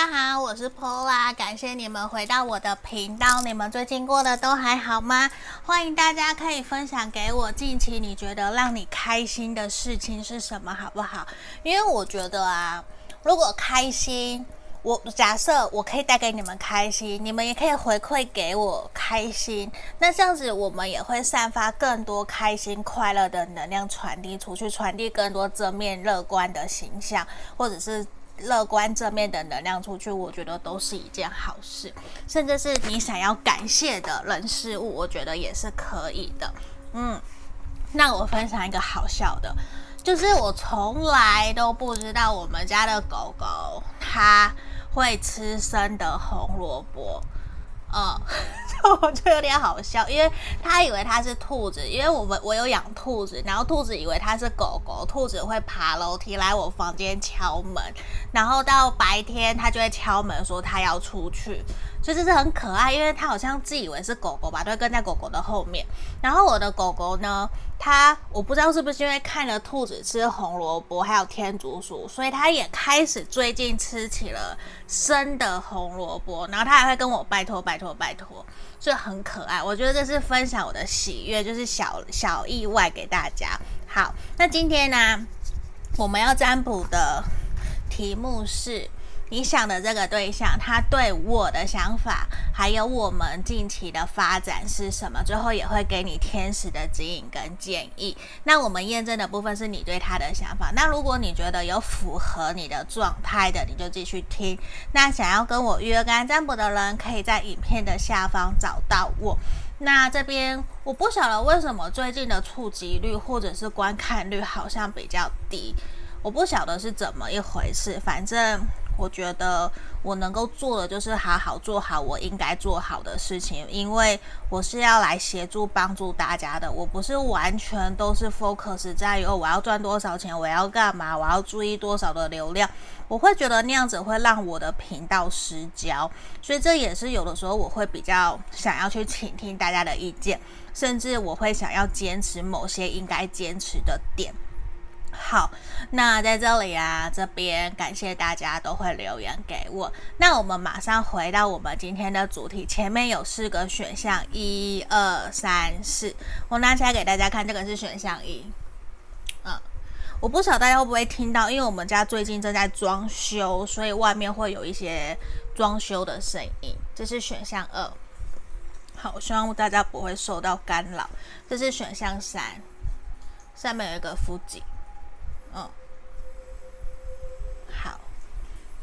大家好，我是 Paula，感谢你们回到我的频道。你们最近过得都还好吗？欢迎大家可以分享给我近期你觉得让你开心的事情是什么，好不好？因为我觉得啊，如果开心，我假设我可以带给你们开心，你们也可以回馈给我开心，那这样子我们也会散发更多开心快乐的能量传递出去，传递更多正面乐观的形象，或者是。乐观正面的能量出去，我觉得都是一件好事。甚至是你想要感谢的人事物，我觉得也是可以的。嗯，那我分享一个好笑的，就是我从来都不知道我们家的狗狗它会吃生的红萝卜。嗯，就我就有点好笑，因为他以为他是兔子，因为我们我有养兔子，然后兔子以为他是狗狗，兔子会爬楼梯来我房间敲门，然后到白天他就会敲门说他要出去。所以这是很可爱，因为它好像自以为是狗狗吧，都会跟在狗狗的后面。然后我的狗狗呢，它我不知道是不是因为看了兔子吃红萝卜，还有天竺鼠，所以它也开始最近吃起了生的红萝卜。然后它还会跟我拜托拜托拜托，所以很可爱。我觉得这是分享我的喜悦，就是小小意外给大家。好，那今天呢，我们要占卜的题目是。你想的这个对象，他对我的想法，还有我们近期的发展是什么？最后也会给你天使的指引跟建议。那我们验证的部分是你对他的想法。那如果你觉得有符合你的状态的，你就继续听。那想要跟我约干占卜的人，可以在影片的下方找到我。那这边我不晓得为什么最近的触及率或者是观看率好像比较低，我不晓得是怎么一回事，反正。我觉得我能够做的就是好好做好我应该做好的事情，因为我是要来协助帮助大家的，我不是完全都是 focus 在于哦，我要赚多少钱，我要干嘛，我要注意多少的流量，我会觉得那样子会让我的频道失焦，所以这也是有的时候我会比较想要去倾听大家的意见，甚至我会想要坚持某些应该坚持的点。好，那在这里啊，这边感谢大家都会留言给我。那我们马上回到我们今天的主题，前面有四个选项，一二三四，我拿起来给大家看，这个是选项一。嗯，我不晓得大家会不会听到，因为我们家最近正在装修，所以外面会有一些装修的声音。这是选项二。好，希望大家不会受到干扰。这是选项三，上面有一个夫子。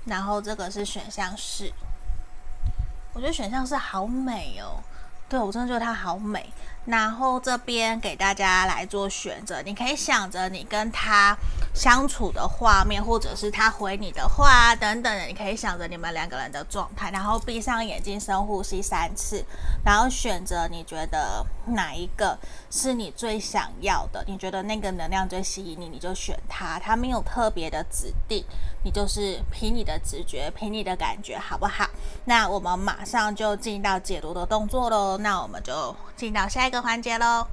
然后这个是选项四，我觉得选项四好美哦，对，我真的觉得它好美。然后这边给大家来做选择，你可以想着你跟他相处的画面，或者是他回你的话，等等，你可以想着你们两个人的状态，然后闭上眼睛，深呼吸三次，然后选择你觉得哪一个是你最想要的，你觉得那个能量最吸引你，你就选它，它没有特别的指定，你就是凭你的直觉，凭你的感觉，好不好？那我们马上就进到解读的动作喽，那我们就进到下一个。环节喽，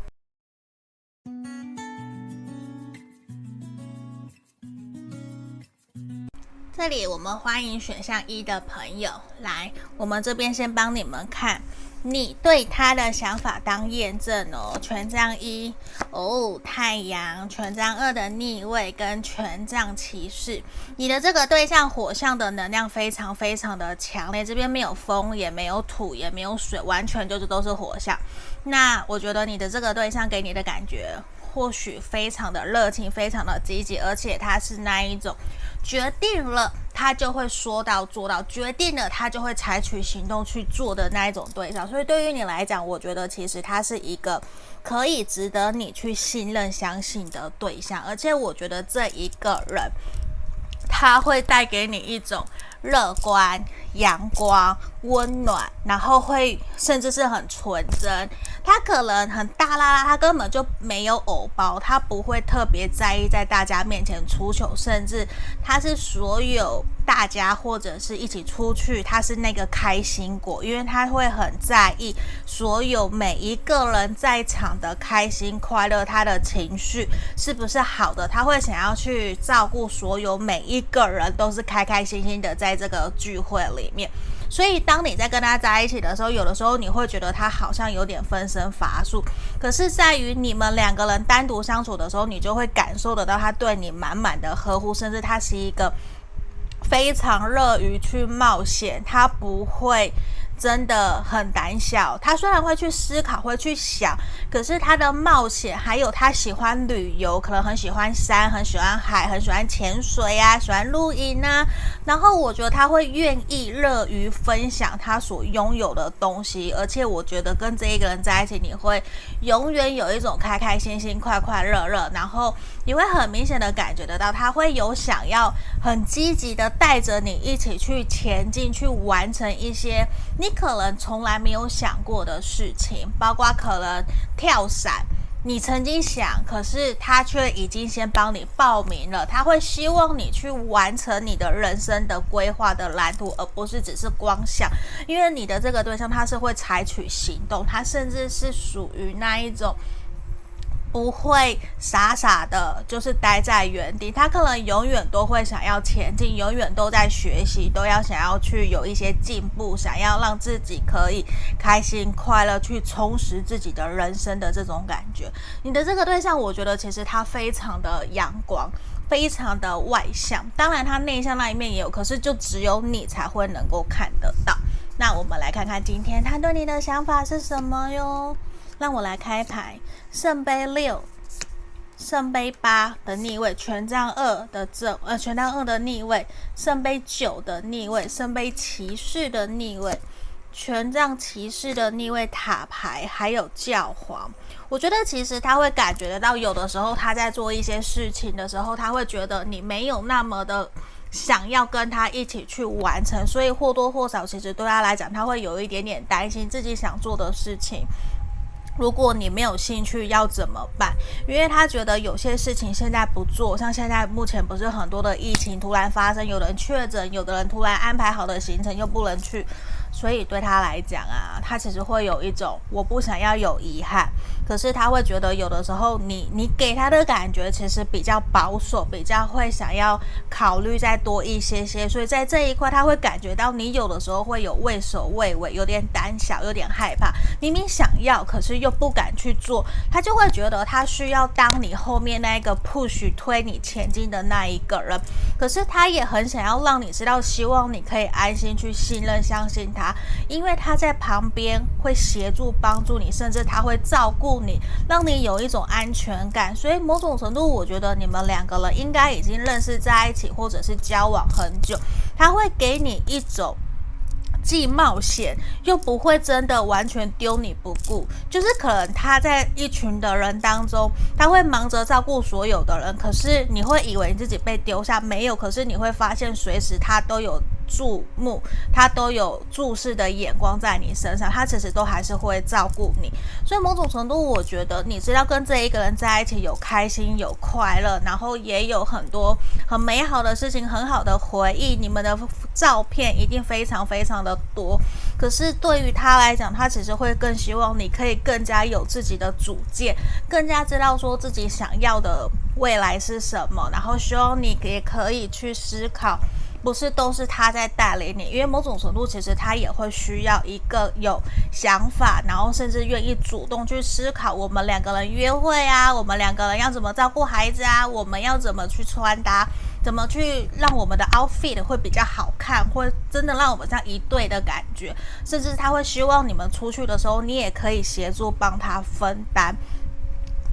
这里我们欢迎选项一的朋友来，我们这边先帮你们看。你对他的想法当验证哦，权杖一哦，太阳，权杖二的逆位跟权杖骑士，你的这个对象火象的能量非常非常的强烈，这边没有风，也没有土，也没有水，完全就是都是火象。那我觉得你的这个对象给你的感觉，或许非常的热情，非常的积极，而且他是那一种。决定了，他就会说到做到；决定了，他就会采取行动去做的那一种对象。所以对于你来讲，我觉得其实他是一个可以值得你去信任、相信的对象。而且我觉得这一个人，他会带给你一种乐观、阳光、温暖，然后会甚至是很纯真。他可能很大啦啦，他根本就没有偶包，他不会特别在意在大家面前出糗，甚至他是所有大家或者是一起出去，他是那个开心果，因为他会很在意所有每一个人在场的开心快乐，他的情绪是不是好的，他会想要去照顾所有每一个人都是开开心心的在这个聚会里面。所以，当你在跟他在一起的时候，有的时候你会觉得他好像有点分身乏术。可是，在于你们两个人单独相处的时候，你就会感受得到他对你满满的呵护，甚至他是一个非常乐于去冒险，他不会。真的很胆小，他虽然会去思考，会去想，可是他的冒险，还有他喜欢旅游，可能很喜欢山，很喜欢海，很喜欢潜水啊，喜欢露营啊。然后我觉得他会愿意乐于分享他所拥有的东西，而且我觉得跟这一个人在一起，你会永远有一种开开心心、快快乐乐，然后你会很明显的感觉得到，他会有想要很积极的带着你一起去前进，去完成一些。你可能从来没有想过的事情，包括可能跳伞，你曾经想，可是他却已经先帮你报名了。他会希望你去完成你的人生的规划的蓝图，而不是只是光想。因为你的这个对象，他是会采取行动，他甚至是属于那一种。不会傻傻的，就是待在原地。他可能永远都会想要前进，永远都在学习，都要想要去有一些进步，想要让自己可以开心快乐，去充实自己的人生的这种感觉。你的这个对象，我觉得其实他非常的阳光，非常的外向。当然，他内向那一面也有，可是就只有你才会能够看得到。那我们来看看今天他对你的想法是什么哟。让我来开牌，圣杯六、圣杯八的逆位，权杖二的正，呃，权杖二的逆位，圣杯九的逆位，圣杯骑士的逆位，权杖骑士的逆位塔牌，还有教皇。我觉得其实他会感觉得到，有的时候他在做一些事情的时候，他会觉得你没有那么的想要跟他一起去完成，所以或多或少，其实对他来讲，他会有一点点担心自己想做的事情。如果你没有兴趣，要怎么办？因为他觉得有些事情现在不做，像现在目前不是很多的疫情突然发生，有人确诊，有的人突然安排好的行程又不能去。所以对他来讲啊，他其实会有一种我不想要有遗憾，可是他会觉得有的时候你你给他的感觉其实比较保守，比较会想要考虑再多一些些，所以在这一块他会感觉到你有的时候会有畏首畏尾，有点胆小，有点害怕，明明想要，可是又不敢去做，他就会觉得他需要当你后面那个 push 推你前进的那一个人，可是他也很想要让你知道，希望你可以安心去信任、相信他。因为他在旁边会协助帮助你，甚至他会照顾你，让你有一种安全感。所以某种程度，我觉得你们两个人应该已经认识在一起，或者是交往很久。他会给你一种既冒险又不会真的完全丢你不顾，就是可能他在一群的人当中，他会忙着照顾所有的人，可是你会以为自己被丢下，没有，可是你会发现随时他都有。注目，他都有注视的眼光在你身上，他其实都还是会照顾你。所以某种程度，我觉得你知道跟这一个人在一起有开心有快乐，然后也有很多很美好的事情，很好的回忆。你们的照片一定非常非常的多。可是对于他来讲，他其实会更希望你可以更加有自己的主见，更加知道说自己想要的未来是什么，然后希望你也可以去思考。不是都是他在带领你，因为某种程度其实他也会需要一个有想法，然后甚至愿意主动去思考我们两个人约会啊，我们两个人要怎么照顾孩子啊，我们要怎么去穿搭，怎么去让我们的 outfit 会比较好看，会真的让我们像一对的感觉，甚至他会希望你们出去的时候，你也可以协助帮他分担。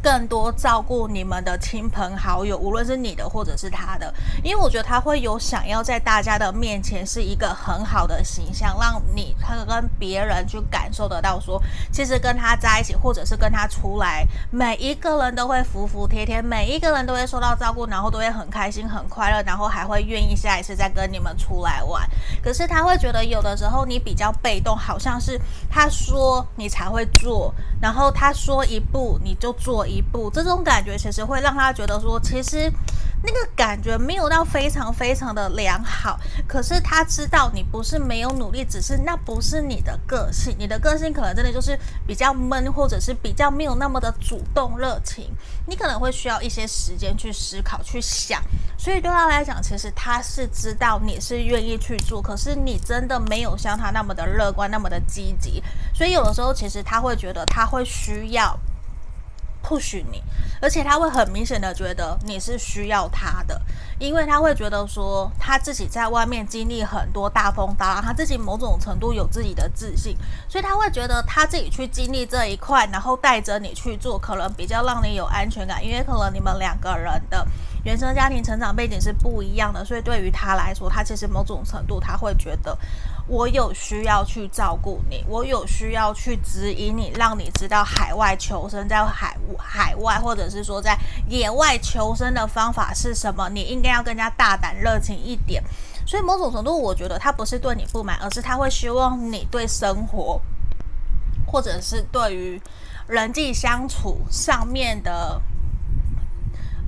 更多照顾你们的亲朋好友，无论是你的或者是他的，因为我觉得他会有想要在大家的面前是一个很好的形象，让你他跟别人去感受得到说，其实跟他在一起，或者是跟他出来，每一个人都会服服帖帖，每一个人都会受到照顾，然后都会很开心很快乐，然后还会愿意下一次再跟你们出来玩。可是他会觉得有的时候你比较被动，好像是他说你才会做，然后他说一步你就做一步，这种感觉其实会让他觉得说，其实那个感觉没有到非常非常的良好。可是他知道你不是没有努力，只是那不是你的个性，你的个性可能真的就是比较闷，或者是比较没有那么的主动热情。你可能会需要一些时间去思考、去想。所以对他来讲，其实他是知道你是愿意去做，可是你真的没有像他那么的乐观、那么的积极。所以有的时候，其实他会觉得他会需要。Push 你，而且他会很明显的觉得你是需要他的，因为他会觉得说他自己在外面经历很多大风大浪，他自己某种程度有自己的自信，所以他会觉得他自己去经历这一块，然后带着你去做，可能比较让你有安全感，因为可能你们两个人的原生家庭成长背景是不一样的，所以对于他来说，他其实某种程度他会觉得。我有需要去照顾你，我有需要去指引你，让你知道海外求生，在海海外或者是说在野外求生的方法是什么。你应该要更加大胆、热情一点。所以某种程度，我觉得他不是对你不满，而是他会希望你对生活，或者是对于人际相处上面的，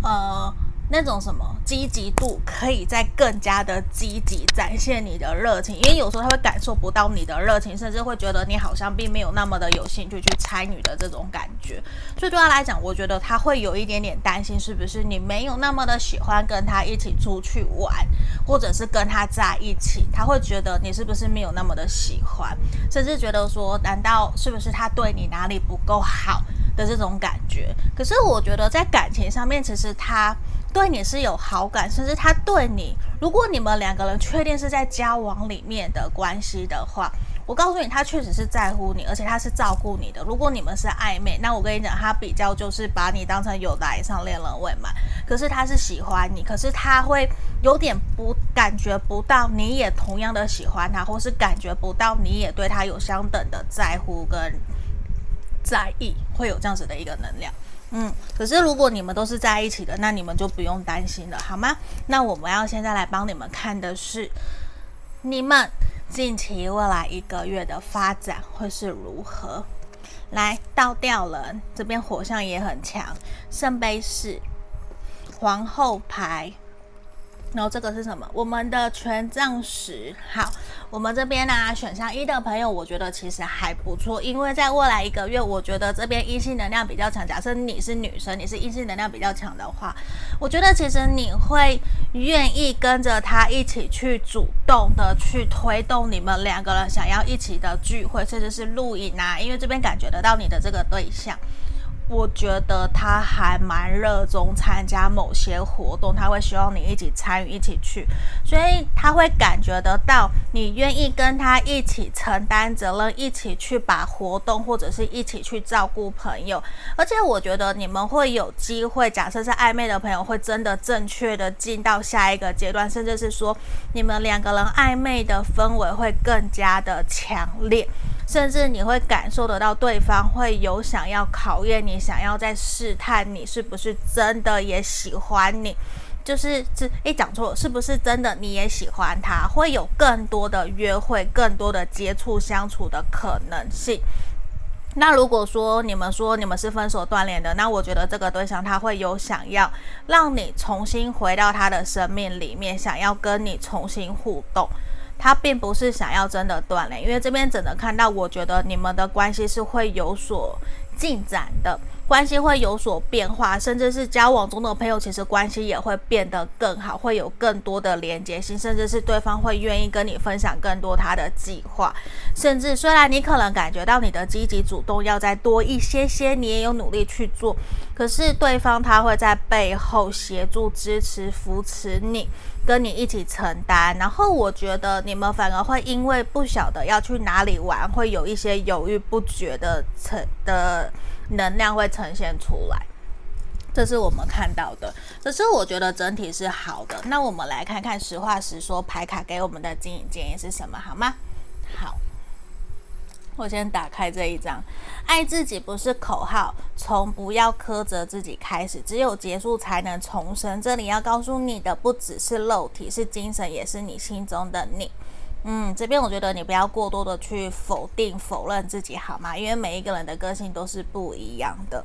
呃。那种什么积极度，可以再更加的积极展现你的热情，因为有时候他会感受不到你的热情，甚至会觉得你好像并没有那么的有兴趣去参与的这种感觉。所以对他来讲，我觉得他会有一点点担心，是不是你没有那么的喜欢跟他一起出去玩，或者是跟他在一起，他会觉得你是不是没有那么的喜欢，甚至觉得说，难道是不是他对你哪里不够好的这种感觉？可是我觉得在感情上面，其实他。对你是有好感，甚至他对你，如果你们两个人确定是在交往里面的关系的话，我告诉你，他确实是在乎你，而且他是照顾你的。如果你们是暧昧，那我跟你讲，他比较就是把你当成有来上恋人未满，可是他是喜欢你，可是他会有点不感觉不到你也同样的喜欢他，或是感觉不到你也对他有相等的在乎跟在意，会有这样子的一个能量。嗯，可是如果你们都是在一起的，那你们就不用担心了，好吗？那我们要现在来帮你们看的是，你们近期未来一个月的发展会是如何？来，倒吊人这边火象也很强，圣杯四，皇后牌。然后这个是什么？我们的权杖十。好，我们这边呢、啊，选项一的朋友，我觉得其实还不错，因为在未来一个月，我觉得这边阴性能量比较强。假设你是女生，你是阴性能量比较强的话，我觉得其实你会愿意跟着他一起去主动的去推动你们两个人想要一起的聚会，甚至是露营啊，因为这边感觉得到你的这个对象。我觉得他还蛮热衷参加某些活动，他会希望你一起参与、一起去，所以他会感觉得到你愿意跟他一起承担责任，一起去把活动或者是一起去照顾朋友。而且我觉得你们会有机会，假设是暧昧的朋友，会真的正确的进到下一个阶段，甚至是说你们两个人暧昧的氛围会更加的强烈。甚至你会感受得到对方会有想要考验你，想要在试探你是不是真的也喜欢你，就是这一讲错了，是不是真的你也喜欢他？会有更多的约会，更多的接触相处的可能性。那如果说你们说你们是分手断联的，那我觉得这个对象他会有想要让你重新回到他的生命里面，想要跟你重新互动。他并不是想要真的断联，因为这边只能看到，我觉得你们的关系是会有所进展的，关系会有所变化，甚至是交往中的朋友，其实关系也会变得更好，会有更多的连接性，甚至是对方会愿意跟你分享更多他的计划，甚至虽然你可能感觉到你的积极主动要再多一些些，你也有努力去做，可是对方他会在背后协助、支持、扶持你。跟你一起承担，然后我觉得你们反而会因为不晓得要去哪里玩，会有一些犹豫不决的呈的能量会呈现出来。这是我们看到的，可是我觉得整体是好的。那我们来看看实话实说牌卡给我们的经营建议是什么，好吗？好，我先打开这一张，爱自己不是口号，从不要苛责自己开始，只有结束才能重生。这里要告诉你的不只是肉体，是精神，也是你心中的你。嗯，这边我觉得你不要过多的去否定、否认自己，好吗？因为每一个人的个性都是不一样的。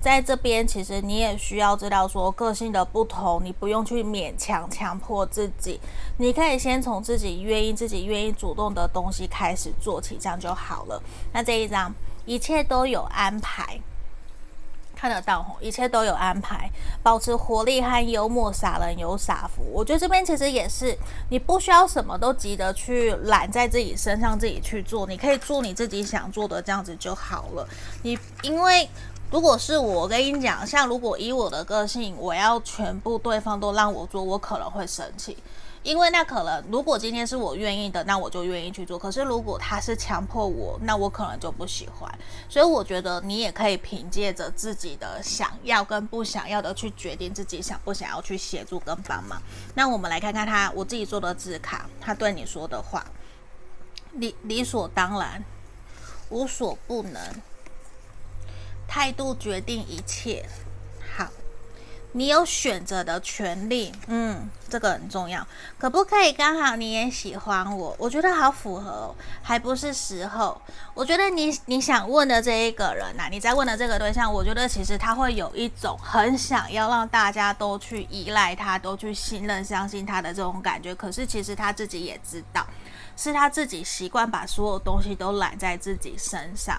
在这边，其实你也需要知道，说个性的不同，你不用去勉强强迫自己，你可以先从自己愿意、自己愿意主动的东西开始做起，这样就好了。那这一张，一切都有安排，看得到吼，一切都有安排，保持活力和幽默，傻人有傻福。我觉得这边其实也是，你不需要什么都急着去揽在自己身上，自己去做，你可以做你自己想做的，这样子就好了。你因为。如果是我跟你讲，像如果以我的个性，我要全部对方都让我做，我可能会生气，因为那可能如果今天是我愿意的，那我就愿意去做。可是如果他是强迫我，那我可能就不喜欢。所以我觉得你也可以凭借着自己的想要跟不想要的去决定自己想不想要去协助跟帮忙。那我们来看看他我自己做的字卡，他对你说的话，理理所当然，无所不能。态度决定一切。好，你有选择的权利。嗯，这个很重要。可不可以刚好你也喜欢我？我觉得好符合，还不是时候。我觉得你你想问的这一个人呐、你在问的这个对象，我觉得其实他会有一种很想要让大家都去依赖他，都去信任、相信他的这种感觉。可是其实他自己也知道，是他自己习惯把所有东西都揽在自己身上。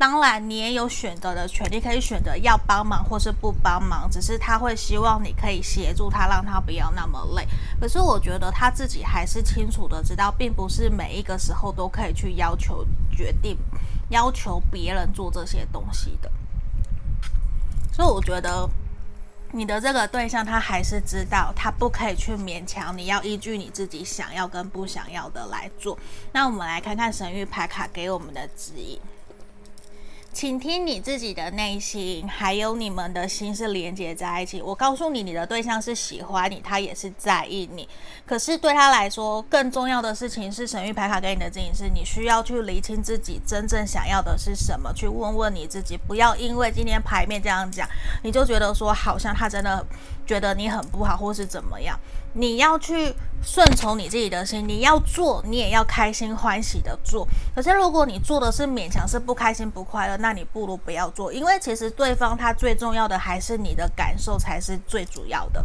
当然，你也有选择的权利，可以选择要帮忙或是不帮忙。只是他会希望你可以协助他，让他不要那么累。可是我觉得他自己还是清楚的知道，并不是每一个时候都可以去要求决定、要求别人做这些东西的。所以我觉得你的这个对象，他还是知道，他不可以去勉强你，要依据你自己想要跟不想要的来做。那我们来看看神域牌卡给我们的指引。倾听你自己的内心，还有你们的心是连接在一起。我告诉你，你的对象是喜欢你，他也是在意你。可是对他来说，更重要的事情是神諭牌卡给你的指引，是你需要去厘清自己真正想要的是什么，去问问你自己。不要因为今天牌面这样讲，你就觉得说好像他真的觉得你很不好，或是怎么样。你要去顺从你自己的心，你要做，你也要开心欢喜的做。可是如果你做的是勉强，是不开心不快乐，那你不如不要做，因为其实对方他最重要的还是你的感受才是最主要的。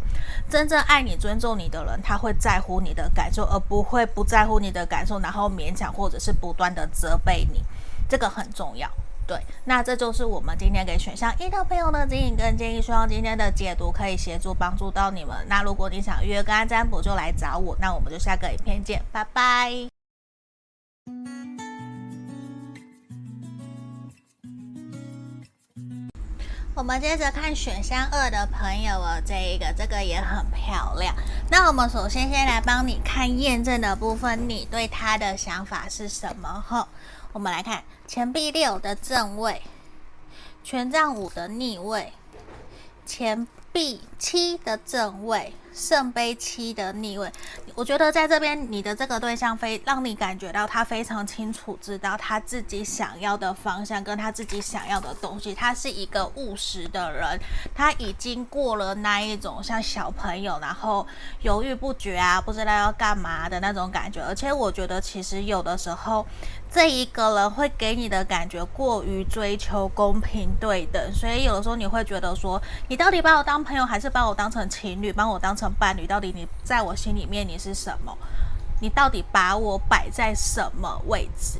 真正爱你、尊重你的人，他会在乎你的感受，而不会不在乎你的感受，然后勉强或者是不断的责备你。这个很重要。对，那这就是我们今天给选项一的朋友的指引跟建议，希望今天的解读可以协助帮助到你们。那如果你想约个案占卜，就来找我。那我们就下个影片见，拜拜。我们接着看选项二的朋友哦，这一个这个也很漂亮。那我们首先先来帮你看验证的部分，你对他的想法是什么？哈。我们来看钱币六的正位，权杖五的逆位，钱币七的正位。圣杯七的逆位，我觉得在这边你的这个对象非让你感觉到他非常清楚知道他自己想要的方向跟他自己想要的东西，他是一个务实的人，他已经过了那一种像小朋友然后犹豫不决啊，不知道要干嘛的那种感觉，而且我觉得其实有的时候这一个人会给你的感觉过于追求公平对等，所以有的时候你会觉得说，你到底把我当朋友还是把我当成情侣，把我当成伴侣，到底你在我心里面你是什么？你到底把我摆在什么位置？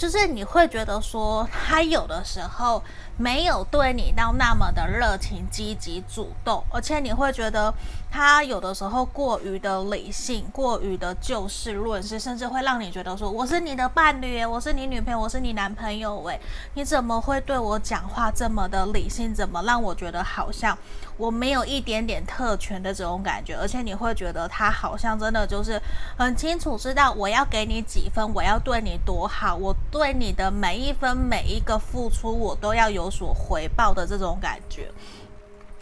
就是你会觉得说，他有的时候没有对你到那么的热情、积极、主动，而且你会觉得他有的时候过于的理性、过于的就事论事，甚至会让你觉得说，我是你的伴侣，我是你女朋友，我是你男朋友，喂，你怎么会对我讲话这么的理性？怎么让我觉得好像我没有一点点特权的这种感觉？而且你会觉得他好像真的就是很清楚知道我要给你几分，我要对你多好，我。对你的每一分每一个付出，我都要有所回报的这种感觉。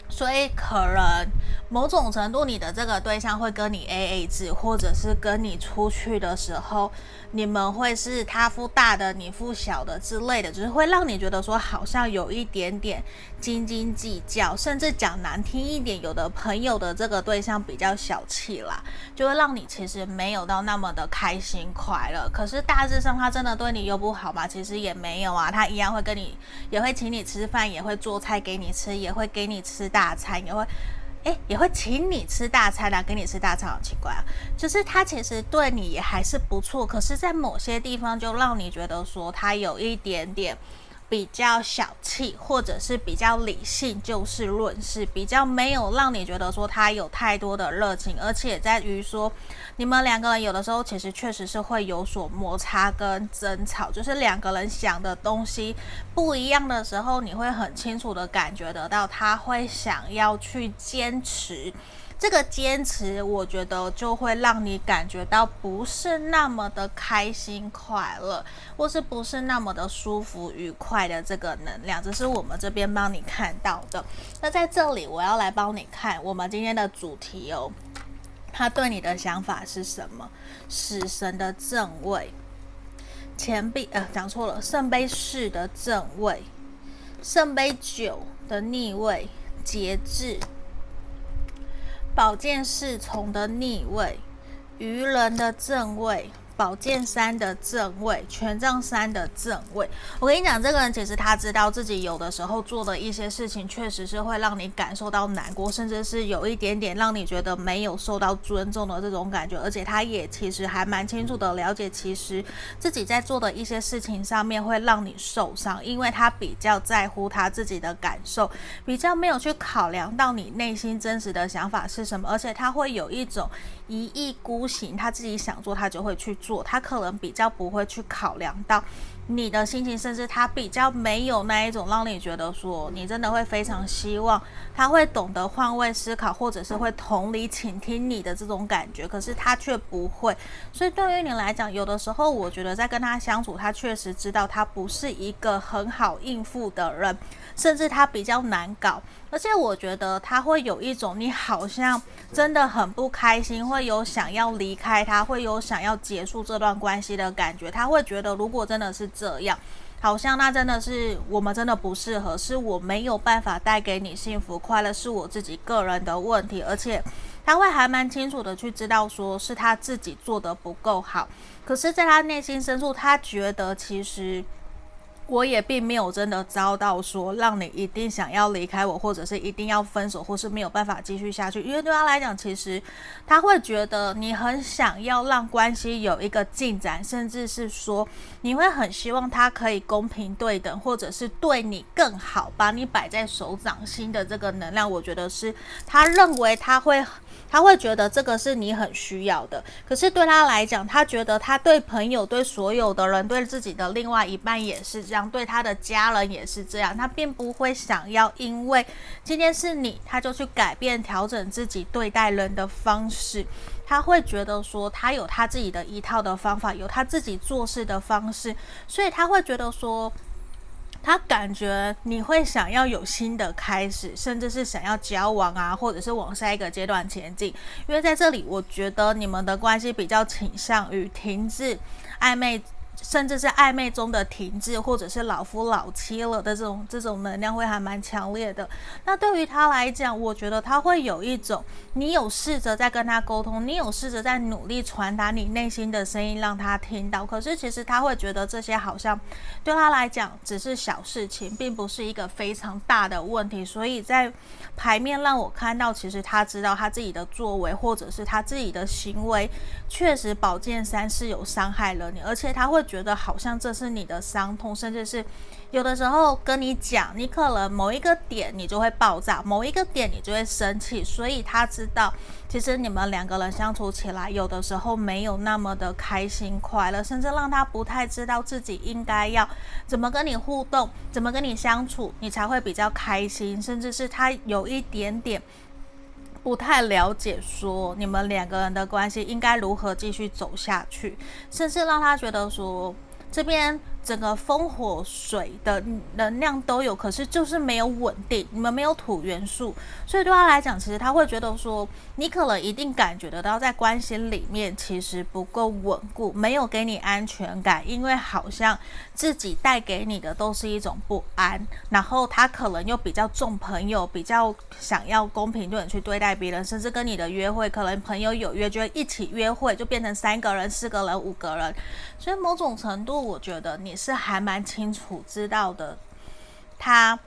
所以可能某种程度，你的这个对象会跟你 AA 制，或者是跟你出去的时候，你们会是他付大的，你付小的之类的，就是会让你觉得说好像有一点点斤斤计较，甚至讲难听一点，有的朋友的这个对象比较小气啦，就会让你其实没有到那么的开心快乐。可是大致上他真的对你又不好吗？其实也没有啊，他一样会跟你，也会请你吃饭，也会做菜给你吃，也会给你吃大餐，也会。诶，也会请你吃大餐啊，给你吃大餐，好奇怪啊！就是他其实对你也还是不错，可是，在某些地方就让你觉得说他有一点点。比较小气，或者是比较理性，就事论事，比较没有让你觉得说他有太多的热情，而且在于说你们两个人有的时候其实确实是会有所摩擦跟争吵，就是两个人想的东西不一样的时候，你会很清楚的感觉得到他会想要去坚持。这个坚持，我觉得就会让你感觉到不是那么的开心快乐，或是不是那么的舒服愉快的这个能量，这是我们这边帮你看到的。那在这里，我要来帮你看我们今天的主题哦，他对你的想法是什么？死神的正位，钱币呃讲错了，圣杯四的正位，圣杯九的逆位，节制。宝剑侍从的逆位，愚人的正位。宝剑三的正位，权杖三的正位。我跟你讲，这个人其实他知道自己有的时候做的一些事情，确实是会让你感受到难过，甚至是有一点点让你觉得没有受到尊重的这种感觉。而且他也其实还蛮清楚的了解，其实自己在做的一些事情上面会让你受伤，因为他比较在乎他自己的感受，比较没有去考量到你内心真实的想法是什么。而且他会有一种一意孤行，他自己想做，他就会去做。他可能比较不会去考量到你的心情，甚至他比较没有那一种让你觉得说你真的会非常希望他会懂得换位思考，或者是会同理倾听你的这种感觉，可是他却不会。所以对于你来讲，有的时候我觉得在跟他相处，他确实知道他不是一个很好应付的人，甚至他比较难搞。而且我觉得他会有一种你好像真的很不开心，会有想要离开他，会有想要结束这段关系的感觉。他会觉得如果真的是这样，好像那真的是我们真的不适合，是我没有办法带给你幸福快乐，是我自己个人的问题。而且他会还蛮清楚的去知道说是他自己做的不够好，可是在他内心深处，他觉得其实。我也并没有真的遭到说让你一定想要离开我，或者是一定要分手，或是没有办法继续下去。因为对他来讲，其实他会觉得你很想要让关系有一个进展，甚至是说你会很希望他可以公平对等，或者是对你更好，把你摆在手掌心的这个能量，我觉得是他认为他会。他会觉得这个是你很需要的，可是对他来讲，他觉得他对朋友、对所有的人、对自己的另外一半也是这样，对他的家人也是这样。他并不会想要因为今天是你，他就去改变、调整自己对待人的方式。他会觉得说，他有他自己的一套的方法，有他自己做事的方式，所以他会觉得说。他感觉你会想要有新的开始，甚至是想要交往啊，或者是往下一个阶段前进。因为在这里，我觉得你们的关系比较倾向于停滞暧昧。甚至是暧昧中的停滞，或者是老夫老妻了的这种这种能量会还蛮强烈的。那对于他来讲，我觉得他会有一种，你有试着在跟他沟通，你有试着在努力传达你内心的声音让他听到。可是其实他会觉得这些好像对他来讲只是小事情，并不是一个非常大的问题。所以在牌面让我看到，其实他知道他自己的作为或者是他自己的行为，确实宝剑三是有伤害了你，而且他会。觉觉得好像这是你的伤痛，甚至是有的时候跟你讲，你可能某一个点你就会爆炸，某一个点你就会生气，所以他知道，其实你们两个人相处起来，有的时候没有那么的开心快乐，甚至让他不太知道自己应该要怎么跟你互动，怎么跟你相处，你才会比较开心，甚至是他有一点点。不太了解，说你们两个人的关系应该如何继续走下去，甚至让他觉得说这边整个风火水的能量都有，可是就是没有稳定。你们没有土元素，所以对他来讲，其实他会觉得说，你可能一定感觉得到，在关系里面其实不够稳固，没有给你安全感，因为好像自己带给你的都是一种不安。然后他可能又比较重朋友，比较想要公平对你去对待别人，甚至跟你的约会，可能朋友有约就会一起约会，就变成三个人、四个人、五个人。所以某种程度，我觉得你。是还蛮清楚知道的，他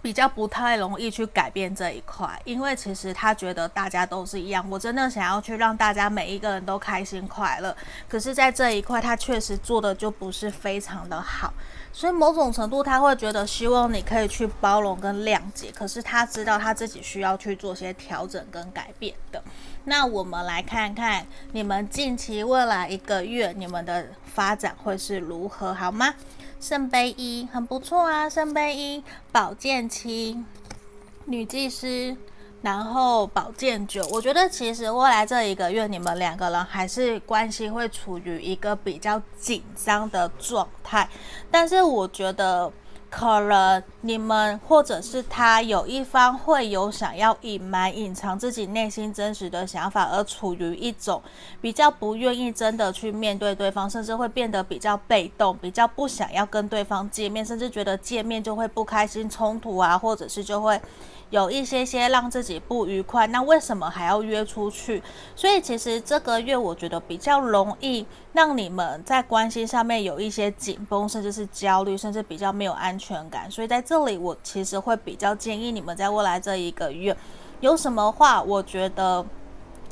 比较不太容易去改变这一块，因为其实他觉得大家都是一样。我真的想要去让大家每一个人都开心快乐，可是，在这一块他确实做的就不是非常的好，所以某种程度他会觉得希望你可以去包容跟谅解，可是他知道他自己需要去做些调整跟改变的。那我们来看看你们近期未来一个月你们的发展会是如何，好吗？圣杯一很不错啊，圣杯一，宝剑七，女祭司，然后宝剑九。我觉得其实未来这一个月你们两个人还是关系会处于一个比较紧张的状态，但是我觉得。可能你们或者是他有一方会有想要隐瞒、隐藏自己内心真实的想法，而处于一种比较不愿意真的去面对对方，甚至会变得比较被动，比较不想要跟对方见面，甚至觉得见面就会不开心、冲突啊，或者是就会。有一些些让自己不愉快，那为什么还要约出去？所以其实这个月我觉得比较容易让你们在关系上面有一些紧绷，甚至是焦虑，甚至比较没有安全感。所以在这里，我其实会比较建议你们在未来这一个月有什么话，我觉得。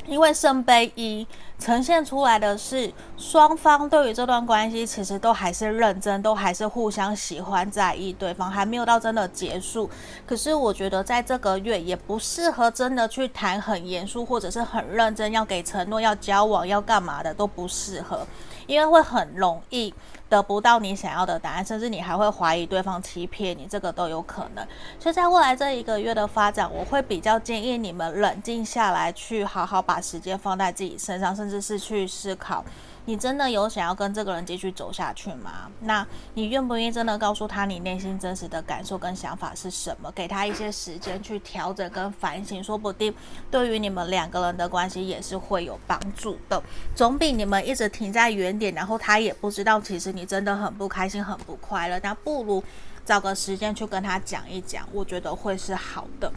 因为圣杯一呈现出来的是双方对于这段关系其实都还是认真，都还是互相喜欢在意对方，还没有到真的结束。可是我觉得在这个月也不适合真的去谈很严肃或者是很认真要给承诺、要交往、要干嘛的都不适合，因为会很容易。得不到你想要的答案，甚至你还会怀疑对方欺骗你，这个都有可能。所以在未来这一个月的发展，我会比较建议你们冷静下来，去好好把时间放在自己身上，甚至是去思考。你真的有想要跟这个人继续走下去吗？那你愿不愿意真的告诉他你内心真实的感受跟想法是什么？给他一些时间去调整跟反省，说不定对于你们两个人的关系也是会有帮助的。总比你们一直停在原点，然后他也不知道其实你真的很不开心、很不快乐。那不如找个时间去跟他讲一讲，我觉得会是好的。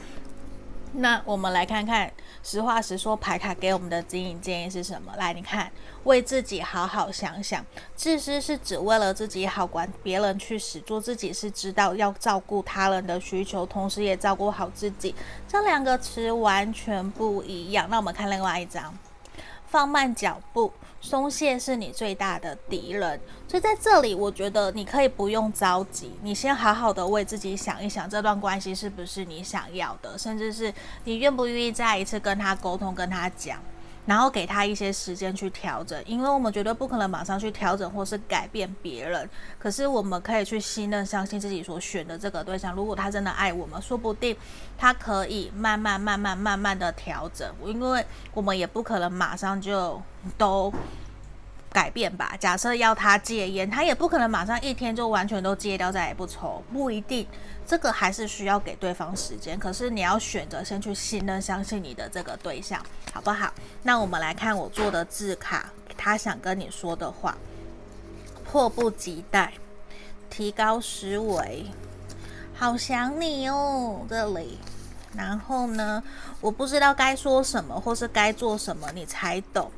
那我们来看看，实话实说，牌卡给我们的指引建议是什么？来，你看，为自己好好想想。自私是只为了自己好，管别人去死；做自己是知道要照顾他人的需求，同时也照顾好自己。这两个词完全不一样。那我们看另外一张，放慢脚步。松懈是你最大的敌人，所以在这里，我觉得你可以不用着急，你先好好的为自己想一想，这段关系是不是你想要的，甚至是你愿不愿意再一次跟他沟通，跟他讲。然后给他一些时间去调整，因为我们绝对不可能马上去调整或是改变别人。可是我们可以去信任、相信自己所选的这个对象。如果他真的爱我们，说不定他可以慢慢、慢慢、慢慢的调整。因为我们也不可能马上就都。改变吧。假设要他戒烟，他也不可能马上一天就完全都戒掉，再也不抽，不一定。这个还是需要给对方时间。可是你要选择先去信任、相信你的这个对象，好不好？那我们来看我做的字卡，他想跟你说的话：迫不及待，提高思维，好想你哦，这里。然后呢，我不知道该说什么，或是该做什么，你才懂。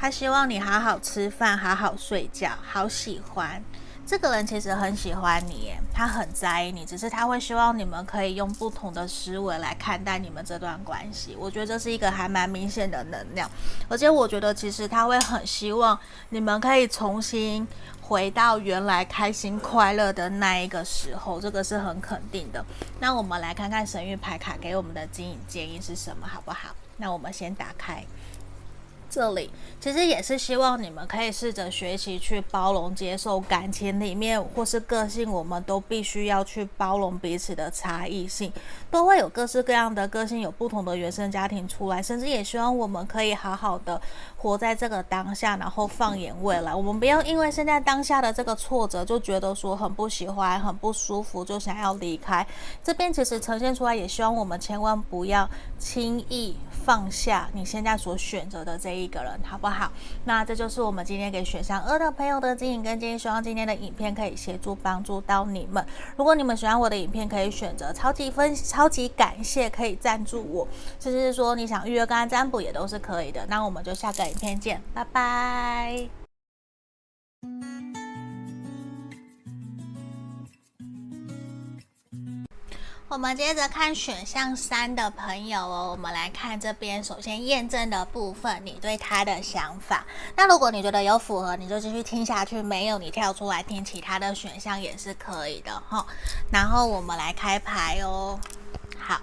他希望你好好吃饭，好好睡觉，好喜欢这个人。其实很喜欢你，他很在意你，只是他会希望你们可以用不同的思维来看待你们这段关系。我觉得这是一个还蛮明显的能量，而且我觉得其实他会很希望你们可以重新回到原来开心快乐的那一个时候，这个是很肯定的。那我们来看看神谕牌卡给我们的指引建议是什么，好不好？那我们先打开。这里。其实也是希望你们可以试着学习去包容、接受感情里面或是个性，我们都必须要去包容彼此的差异性，都会有各式各样的个性，有不同的原生家庭出来，甚至也希望我们可以好好的活在这个当下，然后放眼未来。我们不要因为现在当下的这个挫折，就觉得说很不喜欢、很不舒服，就想要离开。这边其实呈现出来，也希望我们千万不要轻易放下你现在所选择的这一。个人好不好？那这就是我们今天给选项二的朋友的指引跟建议。希望今天的影片可以协助帮助到你们。如果你们喜欢我的影片，可以选择超级分超级感谢，可以赞助我，甚至是说你想预约个案占卜也都是可以的。那我们就下个影片见，拜拜。我们接着看选项三的朋友哦，我们来看这边，首先验证的部分，你对他的想法。那如果你觉得有符合，你就继续听下去；没有，你跳出来听其他的选项也是可以的哈。然后我们来开牌哦。好，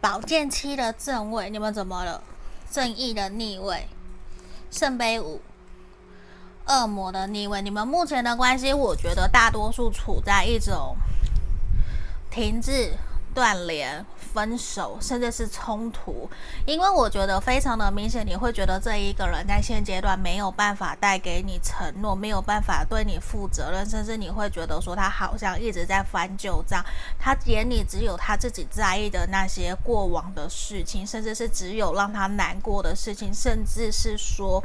宝剑七的正位，你们怎么了？正义的逆位，圣杯五，恶魔的逆位。你们目前的关系，我觉得大多数处在一种。停滞、断联、分手，甚至是冲突，因为我觉得非常的明显，你会觉得这一个人在现阶段没有办法带给你承诺，没有办法对你负责任，甚至你会觉得说他好像一直在翻旧账，他眼里只有他自己在意的那些过往的事情，甚至是只有让他难过的事情，甚至是说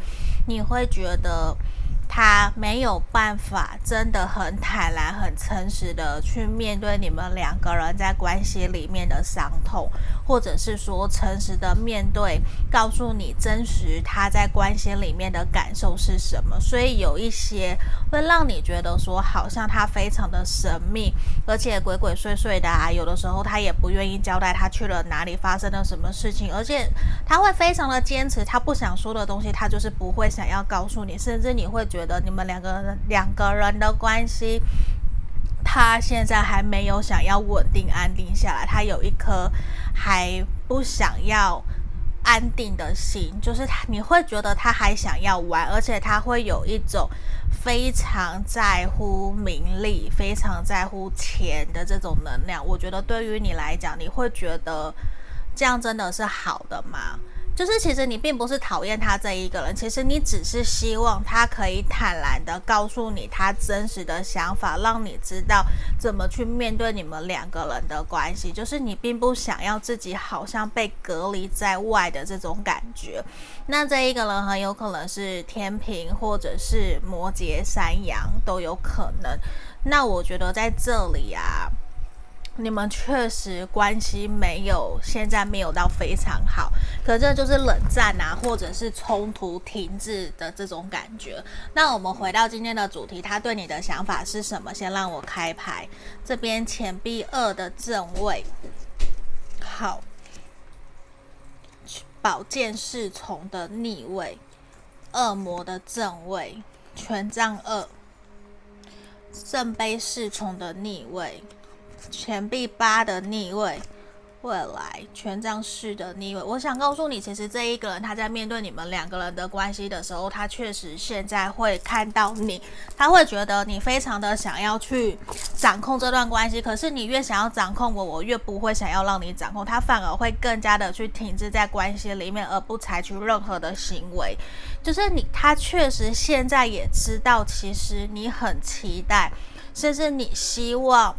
你会觉得。他没有办法真的很坦然、很诚实的去面对你们两个人在关系里面的伤痛，或者是说诚实的面对，告诉你真实他在关系里面的感受是什么。所以有一些会让你觉得说，好像他非常的神秘，而且鬼鬼祟祟的啊。有的时候他也不愿意交代他去了哪里，发生了什么事情，而且他会非常的坚持，他不想说的东西，他就是不会想要告诉你，甚至你会觉。觉得你们两个人两个人的关系，他现在还没有想要稳定安定下来，他有一颗还不想要安定的心，就是他你会觉得他还想要玩，而且他会有一种非常在乎名利、非常在乎钱的这种能量。我觉得对于你来讲，你会觉得这样真的是好的吗？就是其实你并不是讨厌他这一个人，其实你只是希望他可以坦然的告诉你他真实的想法，让你知道怎么去面对你们两个人的关系。就是你并不想要自己好像被隔离在外的这种感觉。那这一个人很有可能是天秤或者是摩羯、山羊都有可能。那我觉得在这里啊。你们确实关系没有，现在没有到非常好，可这就是冷战啊，或者是冲突停滞的这种感觉。那我们回到今天的主题，他对你的想法是什么？先让我开牌，这边钱币二的正位，好，宝剑侍从的逆位，恶魔的正位，权杖二，圣杯侍从的逆位。钱币八的逆位，未来权杖四的逆位。我想告诉你，其实这一个人他在面对你们两个人的关系的时候，他确实现在会看到你，他会觉得你非常的想要去掌控这段关系。可是你越想要掌控我，我越不会想要让你掌控。他反而会更加的去停滞在关系里面，而不采取任何的行为。就是你，他确实现在也知道，其实你很期待，甚至你希望。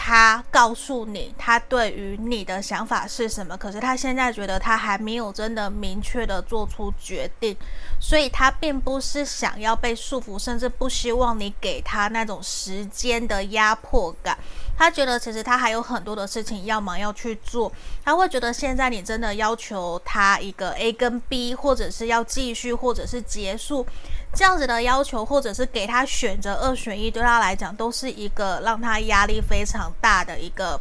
他告诉你，他对于你的想法是什么？可是他现在觉得他还没有真的明确的做出决定，所以他并不是想要被束缚，甚至不希望你给他那种时间的压迫感。他觉得其实他还有很多的事情要忙要去做，他会觉得现在你真的要求他一个 A 跟 B，或者是要继续，或者是结束。这样子的要求，或者是给他选择二选一，对他来讲都是一个让他压力非常大的一个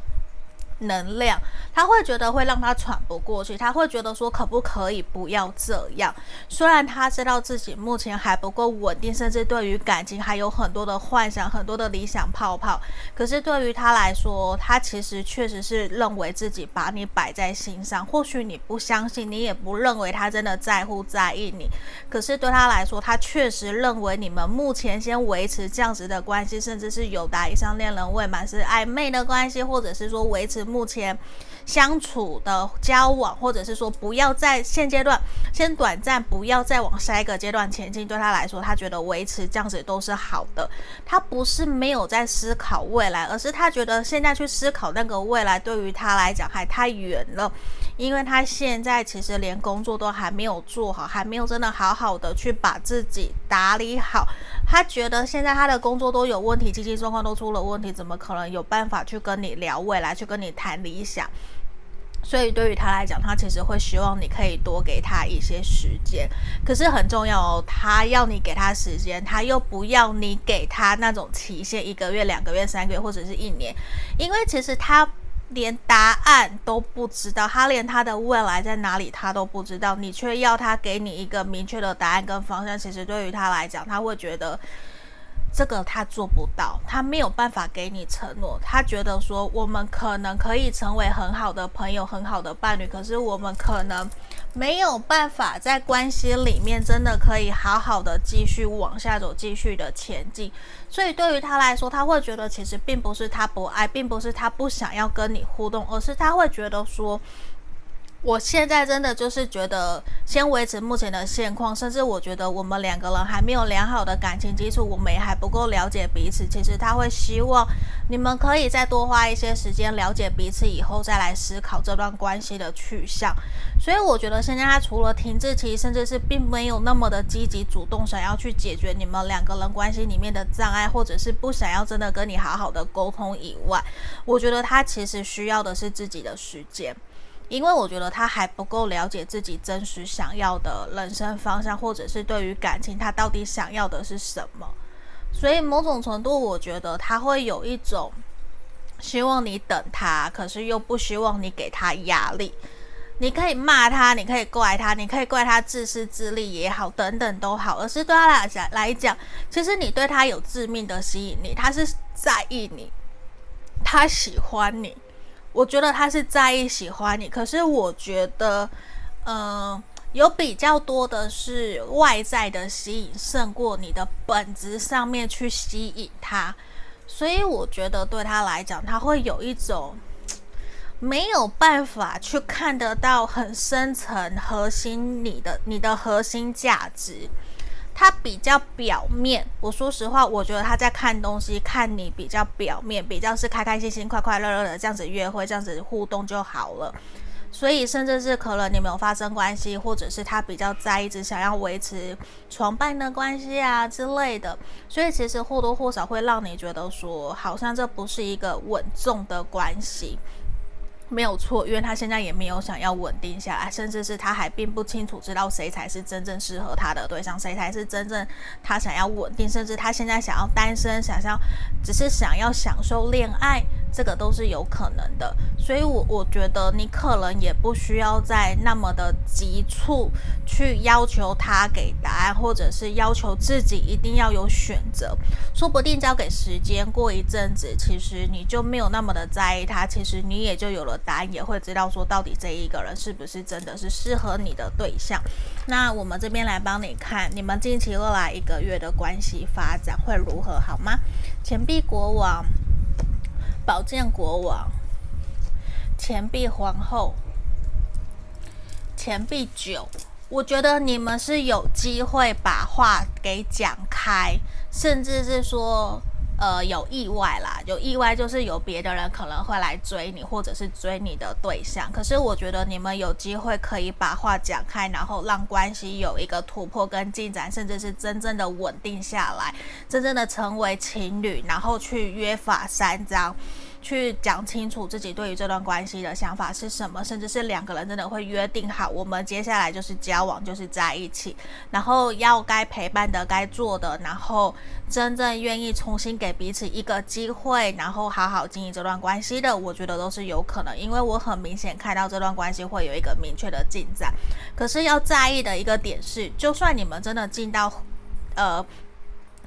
能量，他会觉得会让他喘不过去，他会觉得说可不可以不要这样？虽然他知道自己目前还不够稳定，甚至对于感情还有很多的幻想、很多的理想泡泡，可是对于他来说，他其实确实是认为自己把你摆在心上。或许你不相信，你也不认为他真的在乎在意你，可是对他来说，他确实认为你们目前先维持这样子的关系，甚至是有达以上恋人未满是暧昧的关系，或者是说维持。目前相处的交往，或者是说不要在现阶段先短暂，不要再往下一个阶段前进。对他来说，他觉得维持这样子都是好的。他不是没有在思考未来，而是他觉得现在去思考那个未来，对于他来讲还太远了。因为他现在其实连工作都还没有做好，还没有真的好好的去把自己打理好。他觉得现在他的工作都有问题，经济状况都出了问题，怎么可能有办法去跟你聊未来，去跟你谈理想？所以对于他来讲，他其实会希望你可以多给他一些时间。可是很重要哦，他要你给他时间，他又不要你给他那种期限，一个月、两个月、三个月或者是一年，因为其实他。连答案都不知道，他连他的未来在哪里他都不知道，你却要他给你一个明确的答案跟方向。其实对于他来讲，他会觉得这个他做不到，他没有办法给你承诺。他觉得说我们可能可以成为很好的朋友、很好的伴侣，可是我们可能。没有办法在关系里面真的可以好好的继续往下走，继续的前进。所以对于他来说，他会觉得其实并不是他不爱，并不是他不想要跟你互动，而是他会觉得说。我现在真的就是觉得，先维持目前的现况，甚至我觉得我们两个人还没有良好的感情基础，我们也还不够了解彼此。其实他会希望你们可以再多花一些时间了解彼此，以后再来思考这段关系的去向。所以我觉得现在他除了停滞期，甚至是并没有那么的积极主动，想要去解决你们两个人关系里面的障碍，或者是不想要真的跟你好好的沟通以外，我觉得他其实需要的是自己的时间。因为我觉得他还不够了解自己真实想要的人生方向，或者是对于感情他到底想要的是什么，所以某种程度，我觉得他会有一种希望你等他，可是又不希望你给他压力。你可以骂他，你可以怪他，你可以怪他自私自利也好，等等都好，而是对他来讲来讲，其实你对他有致命的吸引力，他是在意你，他喜欢你。我觉得他是在意、喜欢你，可是我觉得，嗯、有比较多的是外在的吸引胜过你的本质上面去吸引他，所以我觉得对他来讲，他会有一种没有办法去看得到很深层核心你的你的核心价值。他比较表面，我说实话，我觉得他在看东西，看你比较表面，比较是开开心心、快快乐乐的这样子约会、这样子互动就好了。所以，甚至是可能你没有发生关系，或者是他比较在意，只想要维持床伴的关系啊之类的。所以，其实或多或少会让你觉得说，好像这不是一个稳重的关系。没有错，因为他现在也没有想要稳定下来，甚至是他还并不清楚知道谁才是真正适合他的对象，谁才是真正他想要稳定，甚至他现在想要单身，想要只是想要享受恋爱，这个都是有可能的。所以我，我觉得你可能也不需要再那么的急促去要求他给答案，或者是要求自己一定要有选择，说不定交给时间，过一阵子，其实你就没有那么的在意他，其实你也就有了。答案也会知道说，到底这一个人是不是真的是适合你的对象。那我们这边来帮你看，你们近期未来一个月的关系发展会如何，好吗？钱币国王、宝剑国王、钱币皇后、钱币九。我觉得你们是有机会把话给讲开，甚至是说。呃，有意外啦，有意外就是有别的人可能会来追你，或者是追你的对象。可是我觉得你们有机会可以把话讲开，然后让关系有一个突破跟进展，甚至是真正的稳定下来，真正的成为情侣，然后去约法三章。去讲清楚自己对于这段关系的想法是什么，甚至是两个人真的会约定好，我们接下来就是交往，就是在一起，然后要该陪伴的、该做的，然后真正愿意重新给彼此一个机会，然后好好经营这段关系的，我觉得都是有可能，因为我很明显看到这段关系会有一个明确的进展。可是要在意的一个点是，就算你们真的进到，呃。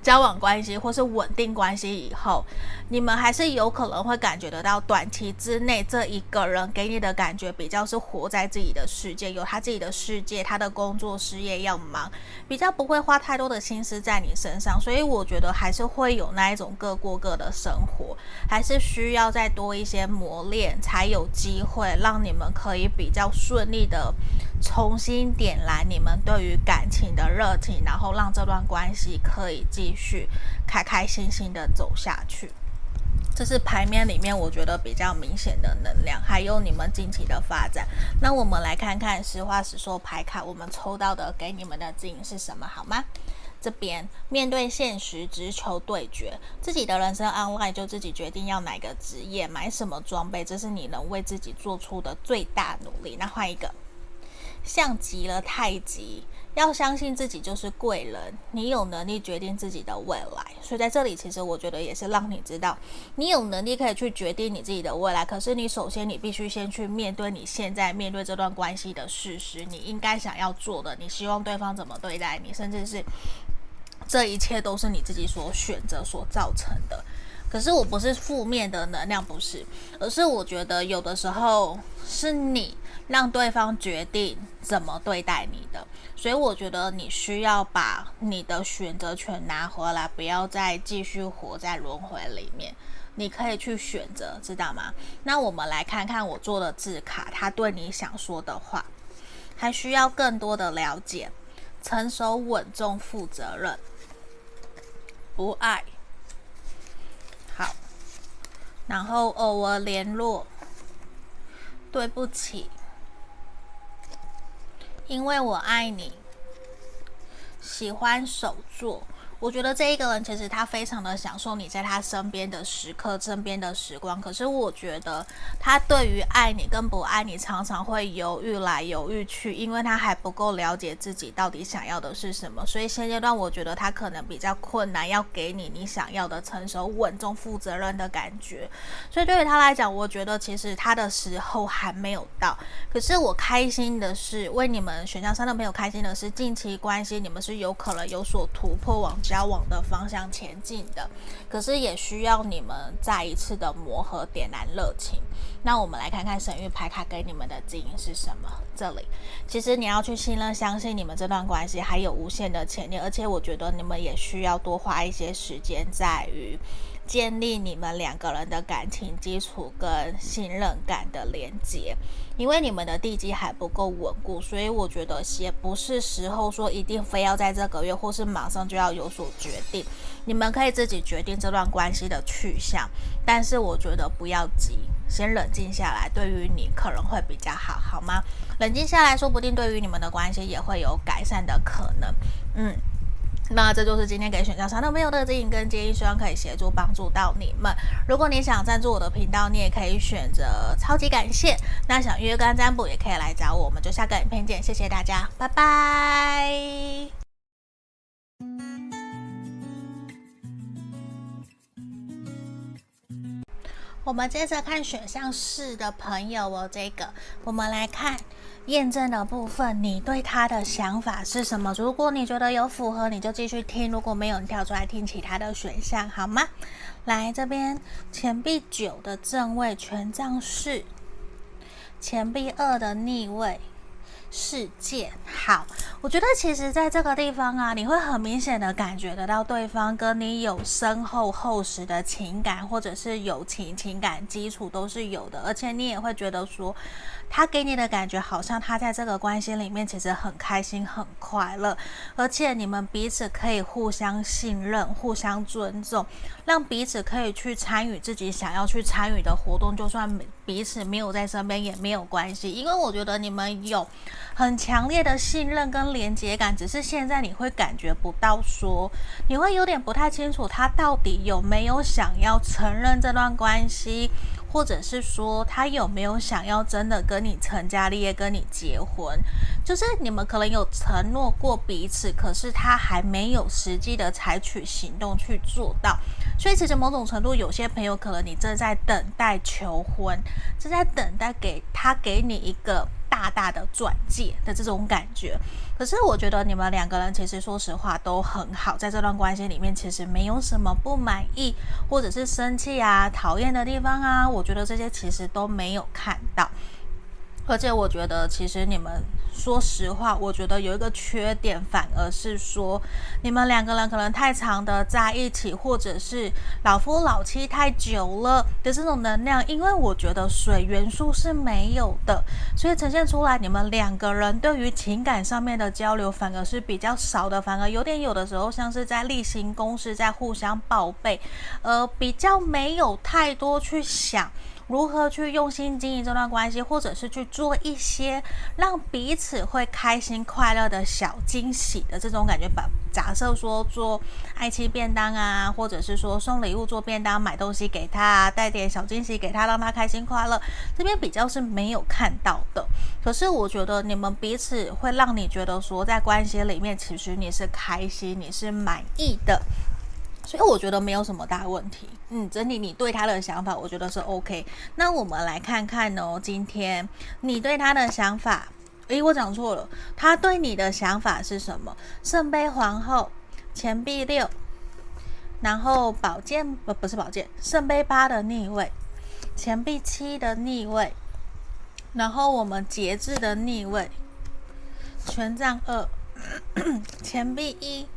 交往关系或是稳定关系以后，你们还是有可能会感觉得到，短期之内这一个人给你的感觉比较是活在自己的世界，有他自己的世界，他的工作事业要忙，比较不会花太多的心思在你身上，所以我觉得还是会有那一种各过各的生活，还是需要再多一些磨练，才有机会让你们可以比较顺利的重新点燃你们对于感情的热情，然后让这段关系可以继。续开开心心的走下去，这是牌面里面我觉得比较明显的能量，还有你们近期的发展。那我们来看看实话实说牌卡，我们抽到的给你们的指引是什么，好吗？这边面对现实，直球对决，自己的人生 online 就自己决定要哪个职业，买什么装备，这是你能为自己做出的最大努力。那换一个，像极了太极。要相信自己就是贵人，你有能力决定自己的未来。所以在这里，其实我觉得也是让你知道，你有能力可以去决定你自己的未来。可是你首先你必须先去面对你现在面对这段关系的事实，你应该想要做的，你希望对方怎么对待你，甚至是这一切都是你自己所选择所造成的。可是我不是负面的能量，不是，而是我觉得有的时候是你让对方决定怎么对待你的。所以我觉得你需要把你的选择权拿回来，不要再继续活在轮回里面。你可以去选择，知道吗？那我们来看看我做的字卡，他对你想说的话，还需要更多的了解，成熟、稳重、负责任，不爱，好，然后偶尔联络，对不起。因为我爱你，喜欢手作。我觉得这一个人其实他非常的享受你在他身边的时刻、身边的时光。可是我觉得他对于爱你跟不爱你常常会犹豫来犹豫去，因为他还不够了解自己到底想要的是什么。所以现阶段我觉得他可能比较困难，要给你你想要的成熟、稳重、负责任的感觉。所以对于他来讲，我觉得其实他的时候还没有到。可是我开心的是，为你们选项三的朋友开心的是，近期关系你们是有可能有所突破往交往的方向前进的，可是也需要你们再一次的磨合，点燃热情。那我们来看看神域牌卡给你们的指引是什么？这里其实你要去信任、相信你们这段关系还有无限的潜力，而且我觉得你们也需要多花一些时间在于。建立你们两个人的感情基础跟信任感的连接，因为你们的地基还不够稳固，所以我觉得也不是时候说一定非要在这个月或是马上就要有所决定。你们可以自己决定这段关系的去向，但是我觉得不要急，先冷静下来，对于你可能会比较好，好吗？冷静下来说不定对于你们的关系也会有改善的可能，嗯。那这就是今天给选项三的朋友的指引跟建议，希望可以协助帮助到你们。如果你想赞助我的频道，你也可以选择超级感谢。那想约个案占卜也可以来找我，我们就下个影片见，谢谢大家，拜拜。我们接着看选项四的朋友哦，这个我们来看。验证的部分，你对他的想法是什么？如果你觉得有符合，你就继续听；如果没有，你跳出来听其他的选项，好吗？来这边，钱币九的正位，权杖四，钱币二的逆位。世界。好，我觉得其实在这个地方啊，你会很明显的感觉得到对方跟你有深厚厚实的情感，或者是友情情感基础都是有的，而且你也会觉得说，他给你的感觉好像他在这个关系里面其实很开心很快乐，而且你们彼此可以互相信任、互相尊重，让彼此可以去参与自己想要去参与的活动，就算彼此没有在身边也没有关系，因为我觉得你们有。很强烈的信任跟连接感，只是现在你会感觉不到说，你会有点不太清楚他到底有没有想要承认这段关系。或者是说他有没有想要真的跟你成家立业，跟你结婚？就是你们可能有承诺过彼此，可是他还没有实际的采取行动去做到。所以其实某种程度，有些朋友可能你正在等待求婚，正在等待给他给你一个。大大的钻戒的这种感觉，可是我觉得你们两个人其实说实话都很好，在这段关系里面其实没有什么不满意或者是生气啊、讨厌的地方啊，我觉得这些其实都没有看到。而且我觉得，其实你们说实话，我觉得有一个缺点，反而是说你们两个人可能太长的在一起，或者是老夫老妻太久了的这种能量。因为我觉得水元素是没有的，所以呈现出来你们两个人对于情感上面的交流反而是比较少的，反而有点有的时候像是在例行公事，在互相报备，呃，比较没有太多去想。如何去用心经营这段关系，或者是去做一些让彼此会开心快乐的小惊喜的这种感觉吧。假设说做爱妻便当啊，或者是说送礼物做便当，买东西给他，带点小惊喜给他，让他开心快乐。这边比较是没有看到的。可是我觉得你们彼此会让你觉得说，在关系里面其实你是开心，你是满意的。所以我觉得没有什么大问题，嗯，整体你对他的想法，我觉得是 OK。那我们来看看哦，今天你对他的想法，诶，我讲错了，他对你的想法是什么？圣杯皇后、钱币六，然后宝剑不不是宝剑，圣杯八的逆位，钱币七的逆位，然后我们节制的逆位，权杖二，钱币一。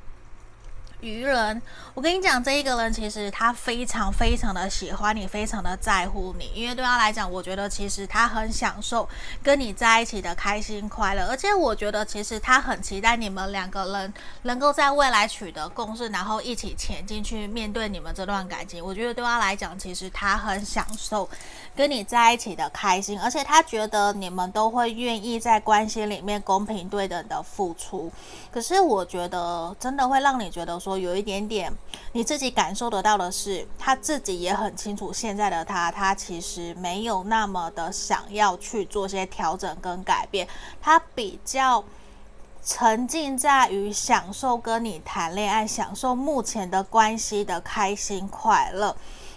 愚人，我跟你讲，这一个人其实他非常非常的喜欢你，非常的在乎你，因为对他来讲，我觉得其实他很享受跟你在一起的开心快乐，而且我觉得其实他很期待你们两个人能够在未来取得共识，然后一起前进去面对你们这段感情。我觉得对他来讲，其实他很享受跟你在一起的开心，而且他觉得你们都会愿意在关系里面公平对等的付出。可是我觉得真的会让你觉得说。有一点点，你自己感受得到的是，他自己也很清楚，现在的他，他其实没有那么的想要去做些调整跟改变，他比较沉浸在于享受跟你谈恋爱，享受目前的关系的开心快乐。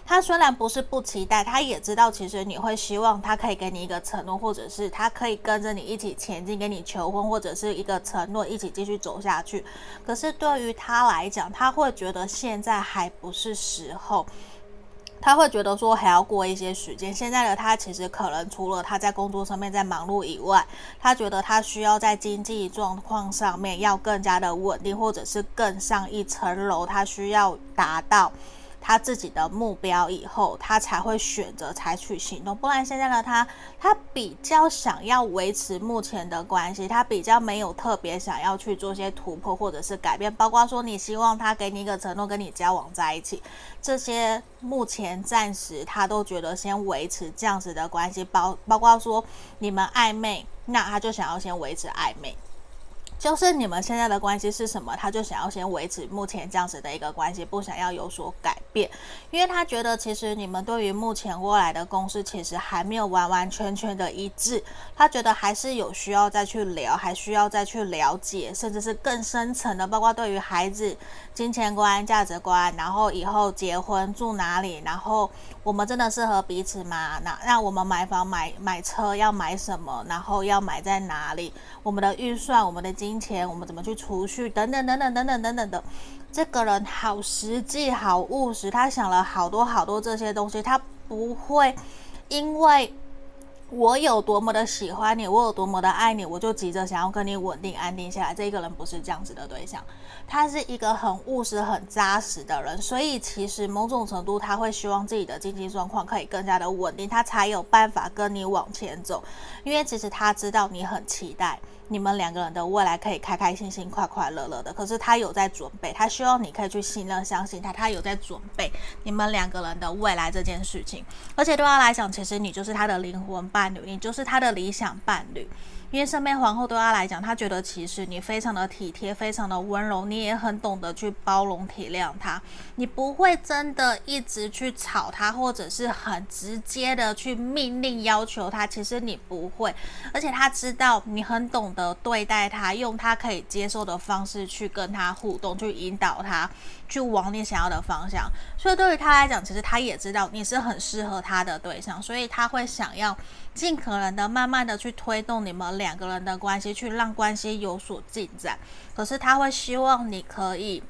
他虽然不是不期待，他也知道其实你会希望他可以给你一个承诺，或者是他可以跟着你一起前进，给你求婚，或者是一个承诺，一起继续走下去。可是对于他来讲，他会觉得现在还不是时候，他会觉得说还要过一些时间。现在的他其实可能除了他在工作上面在忙碌以外，他觉得他需要在经济状况上面要更加的稳定，或者是更上一层楼，他需要达到。他自己的目标以后，他才会选择采取行动。不然现在的他，他比较想要维持目前的关系，他比较没有特别想要去做些突破或者是改变。包括说你希望他给你一个承诺，跟你交往在一起，这些目前暂时他都觉得先维持这样子的关系。包包括说你们暧昧，那他就想要先维持暧昧。就是你们现在的关系是什么？他就想要先维持目前这样子的一个关系，不想要有所改变，因为他觉得其实你们对于目前过来的公司其实还没有完完全全的一致，他觉得还是有需要再去聊，还需要再去了解，甚至是更深层的，包括对于孩子、金钱观、价值观，然后以后结婚住哪里，然后我们真的适合彼此吗？那那我们买房买买车要买什么？然后要买在哪里？我们的预算，我们的金。钱，我们怎么去储蓄？等等等等等等等等的，这个人好实际，好务实。他想了好多好多这些东西，他不会因为我有多么的喜欢你，我有多么的爱你，我就急着想要跟你稳定安定下来。这一个人不是这样子的对象，他是一个很务实、很扎实的人。所以其实某种程度，他会希望自己的经济状况可以更加的稳定，他才有办法跟你往前走。因为其实他知道你很期待。你们两个人的未来可以开开心心、快快乐乐的。可是他有在准备，他希望你可以去信任、相信他。他有在准备你们两个人的未来这件事情。而且对他来讲，其实你就是他的灵魂伴侣，你就是他的理想伴侣。因为圣杯皇后对他来讲，他觉得其实你非常的体贴，非常的温柔，你也很懂得去包容体谅他，你不会真的一直去吵他，或者是很直接的去命令要求他，其实你不会，而且他知道你很懂得对待他，用他可以接受的方式去跟他互动，去引导他。去往你想要的方向，所以对于他来讲，其实他也知道你是很适合他的对象，所以他会想要尽可能的慢慢的去推动你们两个人的关系，去让关系有所进展。可是他会希望你可以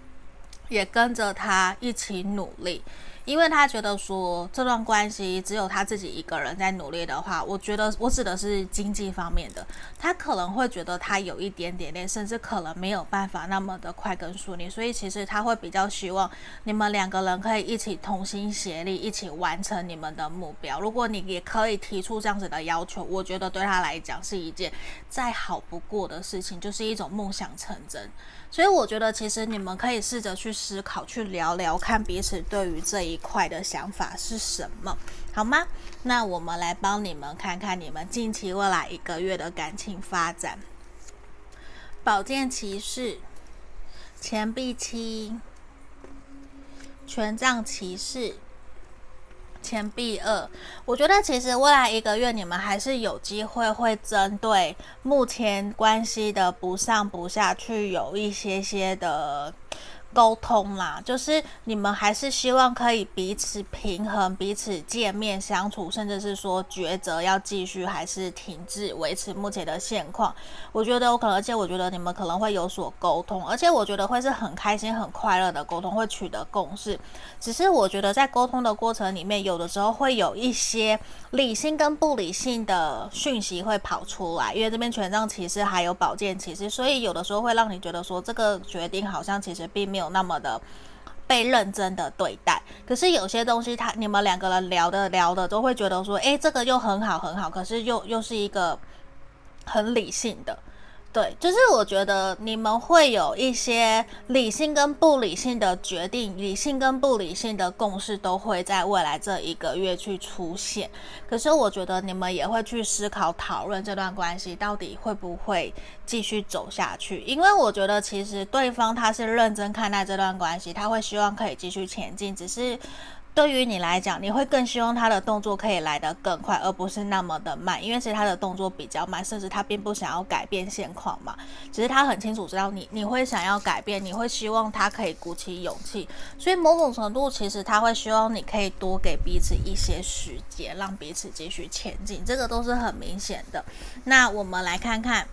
也跟着他一起努力。因为他觉得说这段关系只有他自己一个人在努力的话，我觉得我指的是经济方面的，他可能会觉得他有一点点累，甚至可能没有办法那么的快跟顺利，所以其实他会比较希望你们两个人可以一起同心协力，一起完成你们的目标。如果你也可以提出这样子的要求，我觉得对他来讲是一件再好不过的事情，就是一种梦想成真。所以我觉得，其实你们可以试着去思考，去聊聊，看彼此对于这一块的想法是什么，好吗？那我们来帮你们看看你们近期未来一个月的感情发展。宝剑骑士、钱币七、权杖骑士。钱币二，我觉得其实未来一个月你们还是有机会会针对目前关系的不上不下去有一些些的。沟通啦，就是你们还是希望可以彼此平衡，彼此见面相处，甚至是说抉择要继续还是停滞，维持目前的现况。我觉得有可能，而且我觉得你们可能会有所沟通，而且我觉得会是很开心、很快乐的沟通，会取得共识。只是我觉得在沟通的过程里面，有的时候会有一些理性跟不理性的讯息会跑出来，因为这边权杖骑士还有宝剑骑士，所以有的时候会让你觉得说这个决定好像其实并没有。那么的被认真的对待，可是有些东西他，你们两个人聊的聊的，都会觉得说，诶，这个又很好很好，可是又又是一个很理性的。对，就是我觉得你们会有一些理性跟不理性的决定，理性跟不理性的共识都会在未来这一个月去出现。可是我觉得你们也会去思考讨论这段关系到底会不会继续走下去，因为我觉得其实对方他是认真看待这段关系，他会希望可以继续前进，只是。对于你来讲，你会更希望他的动作可以来得更快，而不是那么的慢，因为其实他的动作比较慢，甚至他并不想要改变现况嘛。其实他很清楚知道你，你会想要改变，你会希望他可以鼓起勇气，所以某种程度其实他会希望你可以多给彼此一些时间，让彼此继续前进，这个都是很明显的。那我们来看看。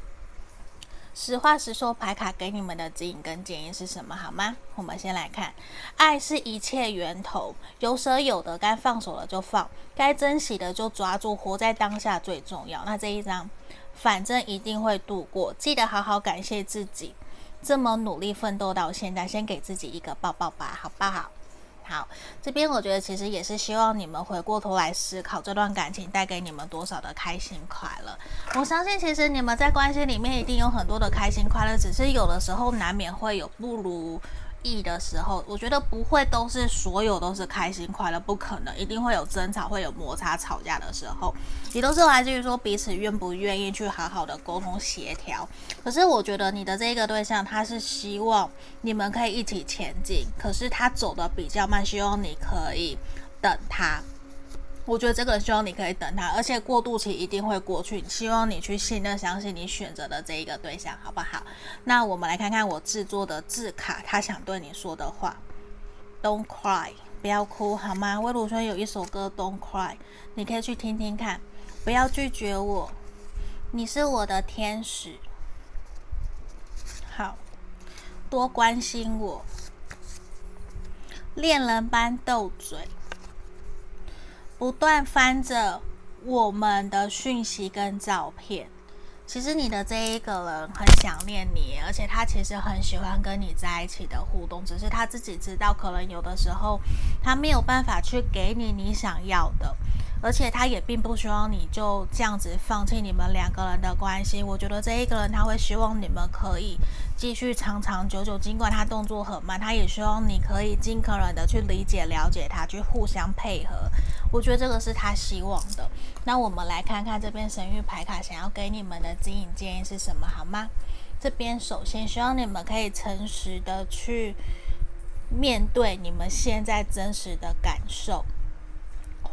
实话实说，牌卡给你们的指引跟建议是什么？好吗？我们先来看，爱是一切源头，有舍有得，该放手了就放，该珍惜的就抓住，活在当下最重要。那这一张，反正一定会度过，记得好好感谢自己，这么努力奋斗到现在，先给自己一个抱抱吧，好不好？好，这边我觉得其实也是希望你们回过头来思考这段感情带给你们多少的开心快乐。我相信其实你们在关系里面一定有很多的开心快乐，只是有的时候难免会有不如意的时候，我觉得不会都是所有都是开心快乐，不可能，一定会有争吵，会有摩擦、吵架的时候，也都是来自于说彼此愿不愿意去好好的沟通协调。可是我觉得你的这个对象，他是希望你们可以一起前进，可是他走的比较慢，希望你可以等他。我觉得这个希望你可以等他，而且过渡期一定会过去。希望你去信任、相信你选择的这一个对象，好不好？那我们来看看我制作的字卡，他想对你说的话。Don't cry，不要哭，好吗？魏如萱有一首歌《Don't Cry》，你可以去听听看。不要拒绝我，你是我的天使。好，多关心我，恋人般斗嘴。不断翻着我们的讯息跟照片，其实你的这一个人很想念你，而且他其实很喜欢跟你在一起的互动，只是他自己知道，可能有的时候他没有办法去给你你想要的。而且他也并不希望你就这样子放弃你们两个人的关系。我觉得这一个人他会希望你们可以继续长长久久，尽管他动作很慢，他也希望你可以尽可能的去理解、了解他，去互相配合。我觉得这个是他希望的。那我们来看看这边神諭牌卡想要给你们的指引建议是什么，好吗？这边首先希望你们可以诚实的去面对你们现在真实的感受。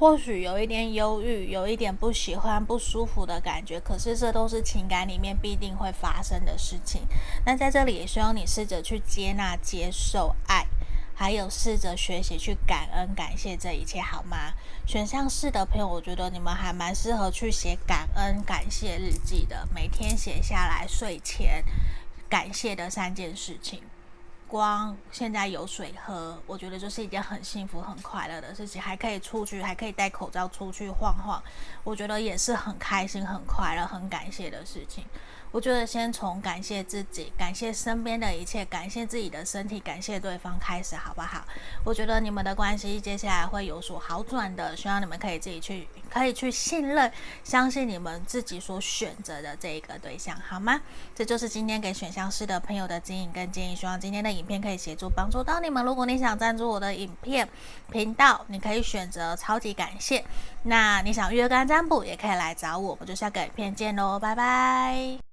或许有一点忧郁，有一点不喜欢、不舒服的感觉，可是这都是情感里面必定会发生的事情。那在这里也希望你试着去接纳、接受爱，还有试着学习去感恩、感谢这一切，好吗？选项四的朋友，我觉得你们还蛮适合去写感恩、感谢日记的，每天写下来，睡前感谢的三件事情。光现在有水喝，我觉得就是一件很幸福、很快乐的事情。还可以出去，还可以戴口罩出去晃晃，我觉得也是很开心、很快乐、很感谢的事情。我觉得先从感谢自己、感谢身边的一切、感谢自己的身体、感谢对方开始，好不好？我觉得你们的关系接下来会有所好转的，希望你们可以自己去，可以去信任、相信你们自己所选择的这一个对象，好吗？这就是今天给选项四的朋友的指引跟建议，希望今天的影片可以协助帮助到你们。如果你想赞助我的影片频道，你可以选择超级感谢。那你想预约个案占卜，也可以来找我。我们就下个影片见喽，拜拜。